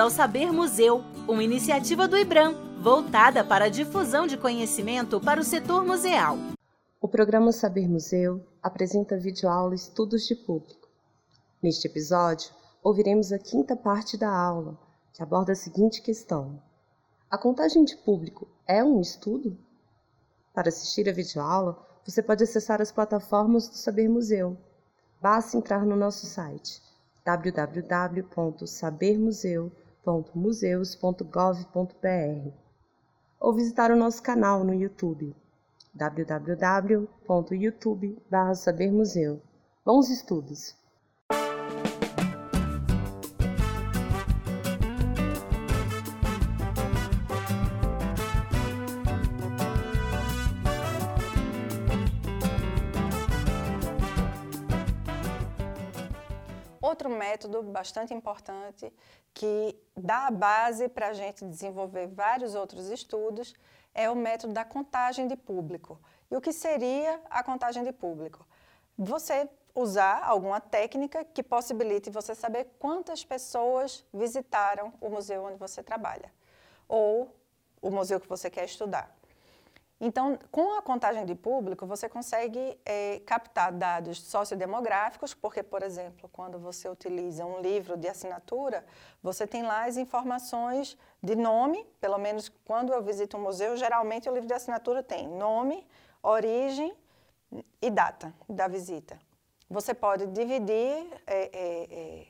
ao Saber Museu, uma iniciativa do IBRAM, voltada para a difusão de conhecimento para o setor museal. O programa Saber Museu apresenta videoaula Estudos de Público. Neste episódio, ouviremos a quinta parte da aula, que aborda a seguinte questão: A contagem de público é um estudo? Para assistir a videoaula, você pode acessar as plataformas do Saber Museu. Basta entrar no nosso site www.sabermuseu.museus.gov.br ou visitar o nosso canal no YouTube www.youtube.sabermuseu. Bons estudos! Outro método bastante importante que dá a base para a gente desenvolver vários outros estudos é o método da contagem de público. E o que seria a contagem de público? Você usar alguma técnica que possibilite você saber quantas pessoas visitaram o museu onde você trabalha ou o museu que você quer estudar. Então, com a contagem de público, você consegue é, captar dados sociodemográficos, porque, por exemplo, quando você utiliza um livro de assinatura, você tem lá as informações de nome, pelo menos quando eu visito um museu, geralmente o livro de assinatura tem nome, origem e data da visita. Você pode dividir, é, é,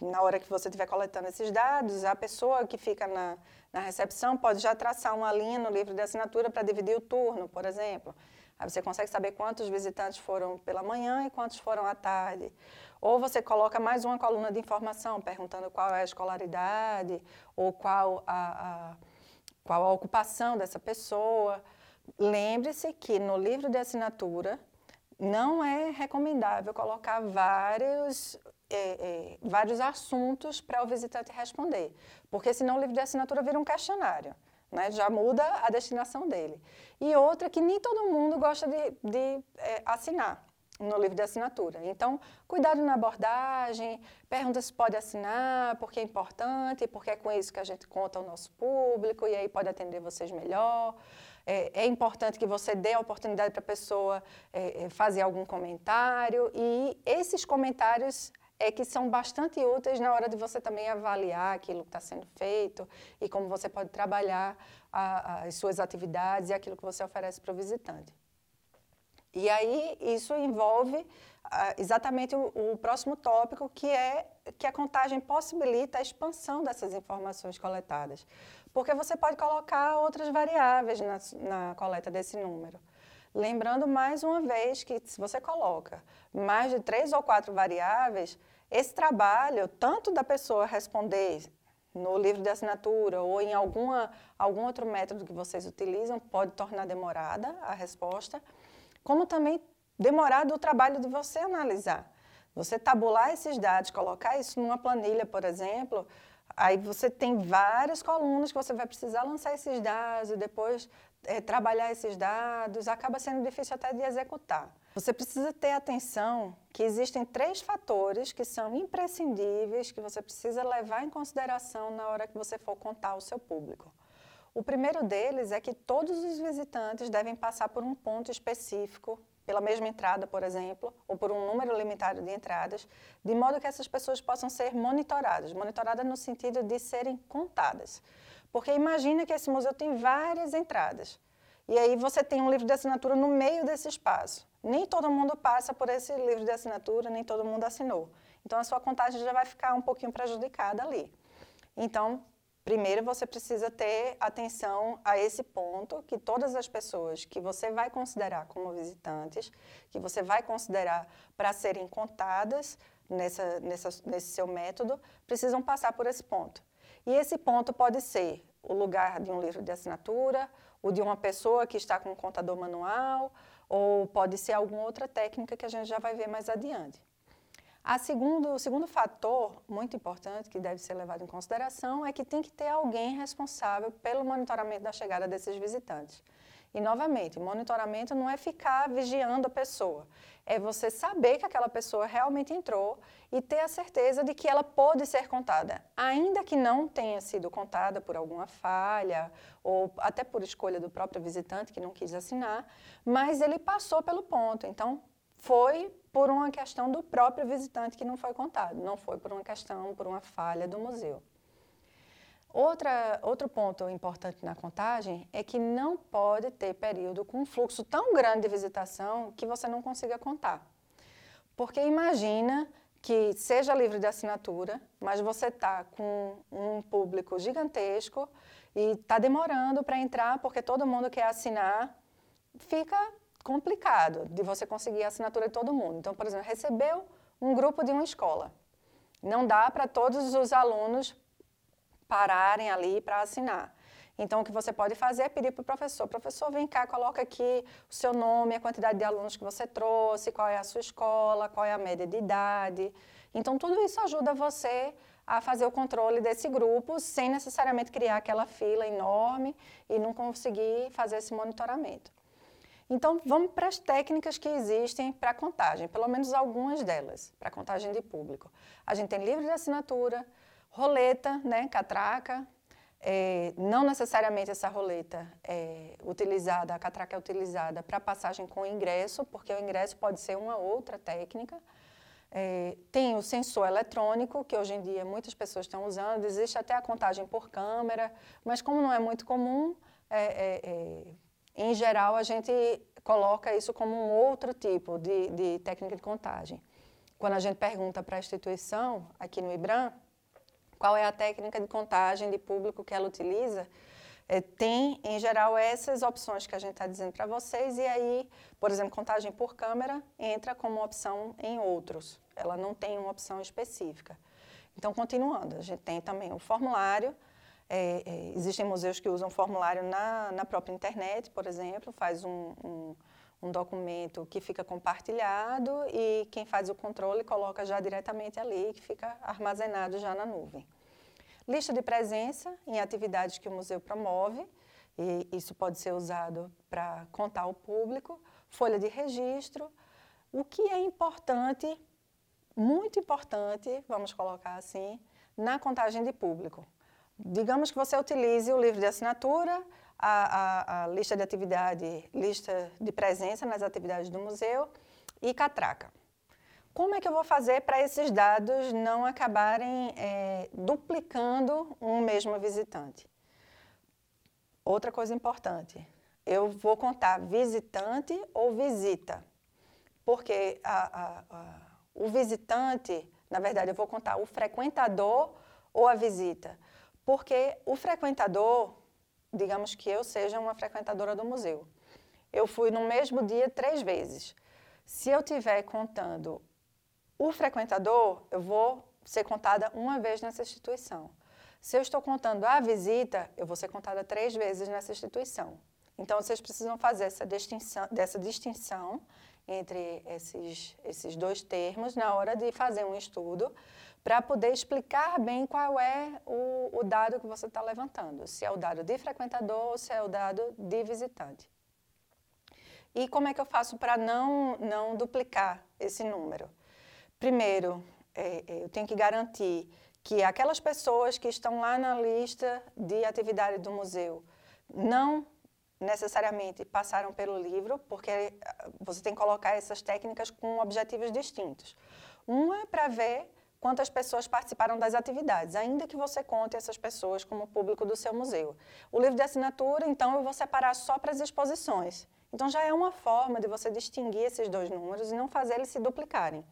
na hora que você estiver coletando esses dados, a pessoa que fica na na recepção, pode já traçar uma linha no livro de assinatura para dividir o turno, por exemplo. Aí você consegue saber quantos visitantes foram pela manhã e quantos foram à tarde. Ou você coloca mais uma coluna de informação, perguntando qual é a escolaridade ou qual a, a qual a ocupação dessa pessoa. Lembre-se que no livro de assinatura não é recomendável colocar vários é, é, vários assuntos para o visitante responder, porque senão o livro de assinatura vira um questionário, né? já muda a destinação dele. E outra que nem todo mundo gosta de, de é, assinar no livro de assinatura. Então, cuidado na abordagem, pergunta se pode assinar, porque é importante, porque é com isso que a gente conta ao nosso público e aí pode atender vocês melhor. É, é importante que você dê a oportunidade para a pessoa é, é, fazer algum comentário e esses comentários é que são bastante úteis na hora de você também avaliar aquilo que está sendo feito e como você pode trabalhar a, as suas atividades e aquilo que você oferece para o visitante. E aí isso envolve ah, exatamente o, o, próximo tópico, que é que a contagem possibilita a expansão dessas informações coletadas. Porque você pode colocar outras variáveis na, na coleta desse número. Lembrando mais uma vez que se você coloca mais de três ou quatro variáveis, esse trabalho, tanto da pessoa responder no livro de assinatura ou em alguma, algum outro método que vocês utilizam, pode tornar demorada a resposta, como também demorado o trabalho de você analisar. Você tabular esses dados, colocar isso numa planilha, por exemplo, aí você tem várias colunas que você vai precisar lançar esses dados e depois é, trabalhar esses dados, acaba sendo difícil até de executar. Você precisa ter atenção que existem três fatores que são imprescindíveis, que você precisa levar em consideração na hora que você for contar ao seu público. O primeiro deles é que todos os visitantes devem passar por um ponto específico, pela mesma entrada, por exemplo, ou por um número limitado de entradas, de modo que essas pessoas possam ser monitoradas monitoradas no sentido de serem contadas. Porque imagina que esse museu tem várias entradas. E aí você tem um livro de assinatura no meio desse espaço. Nem todo mundo passa por esse livro de assinatura, nem todo mundo assinou. Então a sua contagem já vai ficar um pouquinho prejudicada ali. Então, primeiro você precisa ter atenção a esse ponto que todas as pessoas que você vai considerar como visitantes, que você vai considerar para serem contadas nessa, nessa, nesse seu método, precisam passar por esse ponto. E esse ponto pode ser o lugar de um livro de assinatura, ou de uma pessoa que está com um contador manual, ou pode ser alguma outra técnica que a gente já vai ver mais adiante. A segundo, o segundo fator muito importante que deve ser levado em consideração é que tem que ter alguém responsável pelo monitoramento da chegada desses visitantes. E, novamente, monitoramento não é ficar vigiando a pessoa, é você saber que aquela pessoa realmente entrou e ter a certeza de que ela pode ser contada, ainda que não tenha sido contada por alguma falha ou até por escolha do próprio visitante que não quis assinar, mas ele passou pelo ponto. Então, foi por uma questão do próprio visitante que não foi contado, não foi por uma questão, por uma falha do museu. Outra, outro ponto importante na contagem é que não pode ter período com um fluxo tão grande de visitação que você não consiga contar. Porque imagina que seja livre de assinatura, mas você está com um público gigantesco e está demorando para entrar porque todo mundo quer assinar, fica complicado de você conseguir a assinatura de todo mundo. Então, por exemplo, recebeu um grupo de uma escola. Não dá para todos os alunos pararem ali para assinar. Então, o que você pode fazer é pedir para o professor: professor, vem cá, coloca aqui o seu nome, a quantidade de alunos que você trouxe, qual é a sua escola, qual é a média de idade. Então, tudo isso ajuda você a fazer o controle desse grupo sem necessariamente criar aquela fila enorme e não conseguir fazer esse monitoramento. Então, vamos para as técnicas que existem para contagem, pelo menos algumas delas, para contagem de público. A gente tem livro de assinatura, roleta, né, catraca, é, não necessariamente essa roleta é utilizada, a catraca é utilizada para passagem com ingresso, porque o ingresso pode ser uma outra técnica. É, tem o sensor eletrônico, que hoje em dia muitas pessoas estão usando, existe até a contagem por câmera, mas como não é muito comum, é, é, é em geral a gente coloca isso como um outro tipo de, de técnica de contagem. Quando a gente pergunta para a instituição, aqui no IBRAM, qual é a técnica de contagem de público que ela utiliza, é, tem, em geral, essas opções que a gente está dizendo para vocês, e aí, por exemplo, contagem por câmera entra como opção em outros. Ela não tem uma opção específica. Então, continuando, a gente tem também o formulário. É, é, existem museus que usam formulário na, na própria internet, por exemplo, faz um, um, um documento que fica compartilhado e quem faz o controle coloca já diretamente ali, que fica armazenado já na nuvem. Lista de presença em atividades que o museu promove, e isso pode ser usado para contar ao público. Folha de registro. O que é importante, muito importante, vamos colocar assim, na contagem de público. Digamos que você utilize o livro de assinatura, a, a, a lista de atividade, lista de presença nas atividades do museu e catraca. Como é que eu vou fazer para esses dados não acabarem é, duplicando um mesmo visitante? Outra coisa importante, eu vou contar visitante ou visita, porque a, a, a, o visitante, na verdade, eu vou contar o frequentador ou a visita, porque o frequentador, digamos que eu seja uma frequentadora do museu, eu fui no mesmo dia três vezes. Se eu estiver contando o frequentador, eu vou ser contada uma vez nessa instituição. Se eu estou contando a visita, eu vou ser contada três vezes nessa instituição. Então, vocês precisam fazer essa distinção, dessa distinção entre esses, esses dois termos na hora de fazer um estudo, para poder explicar bem qual é o, o dado que você está levantando, se é o dado de frequentador ou se é o dado de visitante. E como é que eu faço para não, não duplicar esse número? Primeiro, é, é, eu tenho que garantir que aquelas pessoas que estão lá na lista de atividade do museu não necessariamente passaram pelo livro, porque ah, você tem que colocar essas técnicas com objetivos distintos. Uma é para ver quantas pessoas participaram das atividades, ainda que você conte essas pessoas como público do seu museu. O livro de assinatura, então, eu vou separar só para as exposições. Então, já é uma forma de você distinguir esses dois números e não fazer eles se duplicarem.